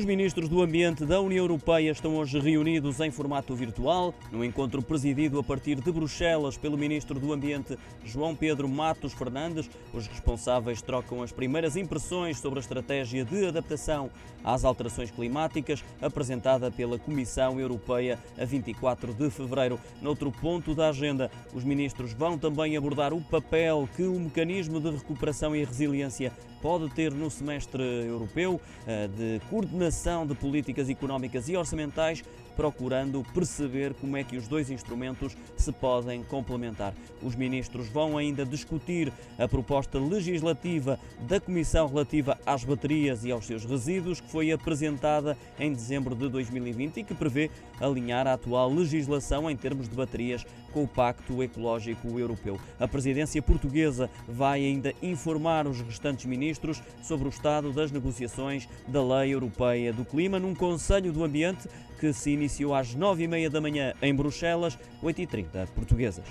Os ministros do Ambiente da União Europeia estão hoje reunidos em formato virtual, no encontro presidido a partir de Bruxelas pelo ministro do Ambiente João Pedro Matos Fernandes. Os responsáveis trocam as primeiras impressões sobre a estratégia de adaptação às alterações climáticas apresentada pela Comissão Europeia a 24 de fevereiro. Noutro ponto da agenda, os ministros vão também abordar o papel que o mecanismo de recuperação e resiliência pode ter no semestre europeu eh, de coordenação de políticas económicas e orçamentais, procurando perceber como é que os dois instrumentos se podem complementar. Os ministros vão ainda discutir a proposta legislativa da Comissão relativa às baterias e aos seus resíduos, que foi apresentada em dezembro de 2020 e que prevê alinhar a atual legislação em termos de baterias com o Pacto Ecológico Europeu. A presidência portuguesa vai ainda informar os restantes ministros sobre o estado das negociações da Lei Europeia do Clima num Conselho do Ambiente que se iniciou às nove e meia da manhã em Bruxelas, 8h30 portuguesas.